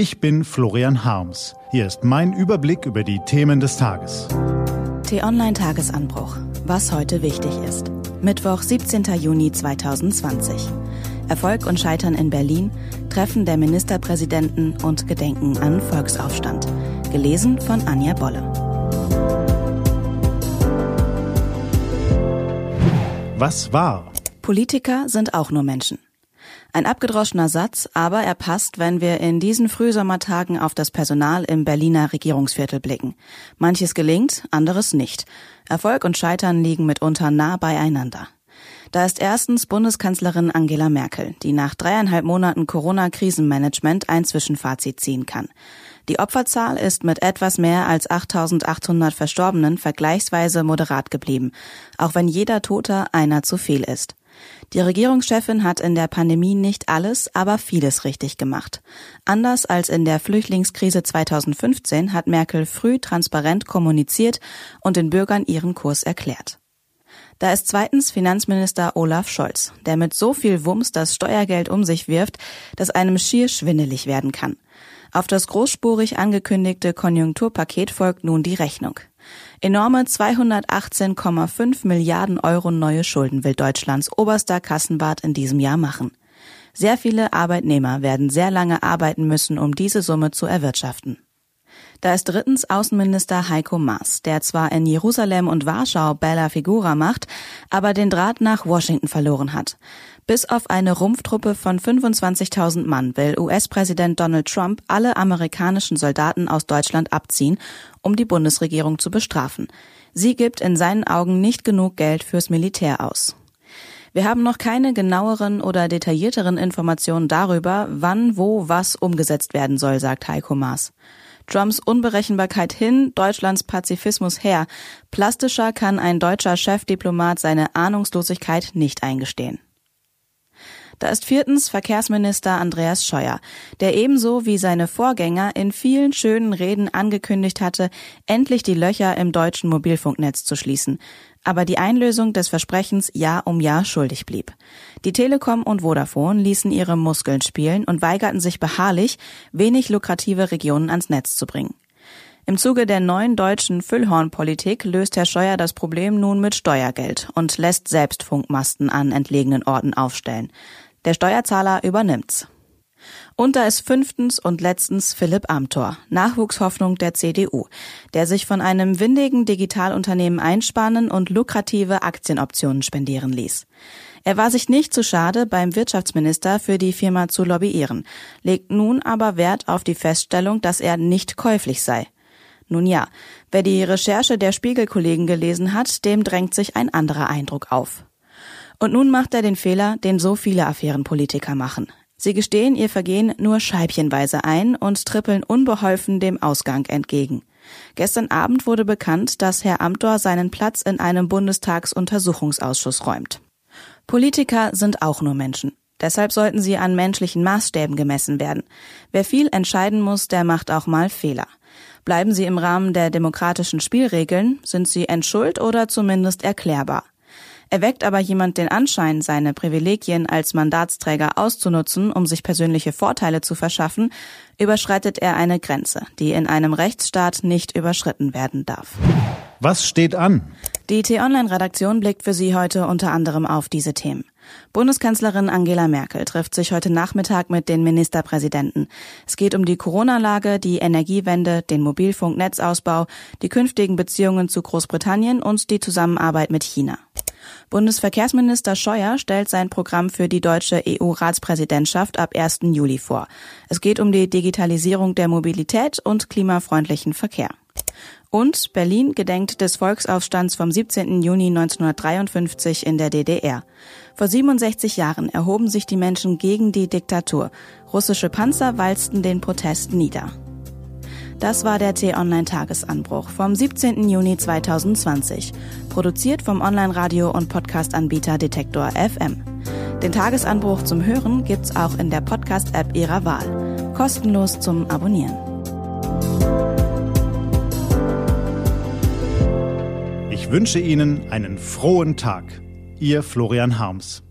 Ich bin Florian Harms. Hier ist mein Überblick über die Themen des Tages. T-Online Tagesanbruch. Was heute wichtig ist. Mittwoch, 17. Juni 2020. Erfolg und Scheitern in Berlin, Treffen der Ministerpräsidenten und Gedenken an Volksaufstand. Gelesen von Anja Bolle. Was war? Politiker sind auch nur Menschen. Ein abgedroschener Satz, aber er passt, wenn wir in diesen Frühsommertagen auf das Personal im Berliner Regierungsviertel blicken. Manches gelingt, anderes nicht. Erfolg und Scheitern liegen mitunter nah beieinander. Da ist erstens Bundeskanzlerin Angela Merkel, die nach dreieinhalb Monaten Corona-Krisenmanagement ein Zwischenfazit ziehen kann. Die Opferzahl ist mit etwas mehr als 8800 Verstorbenen vergleichsweise moderat geblieben, auch wenn jeder Tote einer zu viel ist. Die Regierungschefin hat in der Pandemie nicht alles, aber vieles richtig gemacht. Anders als in der Flüchtlingskrise 2015 hat Merkel früh transparent kommuniziert und den Bürgern ihren Kurs erklärt. Da ist zweitens Finanzminister Olaf Scholz, der mit so viel Wumms das Steuergeld um sich wirft, dass einem schier schwindelig werden kann. Auf das großspurig angekündigte Konjunkturpaket folgt nun die Rechnung. Enorme 218,5 Milliarden Euro neue Schulden will Deutschlands oberster Kassenwart in diesem Jahr machen. Sehr viele Arbeitnehmer werden sehr lange arbeiten müssen, um diese Summe zu erwirtschaften. Da ist drittens Außenminister Heiko Maas, der zwar in Jerusalem und Warschau Bella Figura macht, aber den Draht nach Washington verloren hat. Bis auf eine Rumpftruppe von 25.000 Mann will US-Präsident Donald Trump alle amerikanischen Soldaten aus Deutschland abziehen, um die Bundesregierung zu bestrafen. Sie gibt in seinen Augen nicht genug Geld fürs Militär aus. Wir haben noch keine genaueren oder detaillierteren Informationen darüber, wann, wo, was umgesetzt werden soll, sagt Heiko Maas. Trumps Unberechenbarkeit hin, Deutschlands Pazifismus her. Plastischer kann ein deutscher Chefdiplomat seine Ahnungslosigkeit nicht eingestehen. Da ist viertens Verkehrsminister Andreas Scheuer, der ebenso wie seine Vorgänger in vielen schönen Reden angekündigt hatte, endlich die Löcher im deutschen Mobilfunknetz zu schließen, aber die Einlösung des Versprechens Jahr um Jahr schuldig blieb. Die Telekom und Vodafone ließen ihre Muskeln spielen und weigerten sich beharrlich, wenig lukrative Regionen ans Netz zu bringen. Im Zuge der neuen deutschen Füllhornpolitik löst Herr Scheuer das Problem nun mit Steuergeld und lässt selbst Funkmasten an entlegenen Orten aufstellen. Der Steuerzahler übernimmt's. Und da ist fünftens und letztens Philipp Amthor, Nachwuchshoffnung der CDU, der sich von einem windigen Digitalunternehmen einspannen und lukrative Aktienoptionen spendieren ließ. Er war sich nicht zu schade, beim Wirtschaftsminister für die Firma zu lobbyieren, legt nun aber Wert auf die Feststellung, dass er nicht käuflich sei. Nun ja, wer die Recherche der Spiegelkollegen gelesen hat, dem drängt sich ein anderer Eindruck auf. Und nun macht er den Fehler, den so viele Affärenpolitiker machen. Sie gestehen ihr Vergehen nur scheibchenweise ein und trippeln unbeholfen dem Ausgang entgegen. Gestern Abend wurde bekannt, dass Herr Amthor seinen Platz in einem Bundestagsuntersuchungsausschuss räumt. Politiker sind auch nur Menschen. Deshalb sollten sie an menschlichen Maßstäben gemessen werden. Wer viel entscheiden muss, der macht auch mal Fehler. Bleiben sie im Rahmen der demokratischen Spielregeln, sind sie entschuld oder zumindest erklärbar. Erweckt aber jemand den Anschein, seine Privilegien als Mandatsträger auszunutzen, um sich persönliche Vorteile zu verschaffen, überschreitet er eine Grenze, die in einem Rechtsstaat nicht überschritten werden darf. Was steht an? Die T-Online-Redaktion blickt für Sie heute unter anderem auf diese Themen. Bundeskanzlerin Angela Merkel trifft sich heute Nachmittag mit den Ministerpräsidenten. Es geht um die Corona-Lage, die Energiewende, den Mobilfunknetzausbau, die künftigen Beziehungen zu Großbritannien und die Zusammenarbeit mit China. Bundesverkehrsminister Scheuer stellt sein Programm für die deutsche EU-Ratspräsidentschaft ab 1. Juli vor. Es geht um die Digitalisierung der Mobilität und klimafreundlichen Verkehr. Und Berlin gedenkt des Volksaufstands vom 17. Juni 1953 in der DDR. Vor 67 Jahren erhoben sich die Menschen gegen die Diktatur. Russische Panzer walzten den Protest nieder. Das war der T-Online-Tagesanbruch vom 17. Juni 2020, produziert vom Online-Radio- und Podcast-Anbieter Detektor FM. Den Tagesanbruch zum Hören gibt's auch in der Podcast-App Ihrer Wahl. Kostenlos zum Abonnieren. Ich wünsche Ihnen einen frohen Tag. Ihr Florian Harms.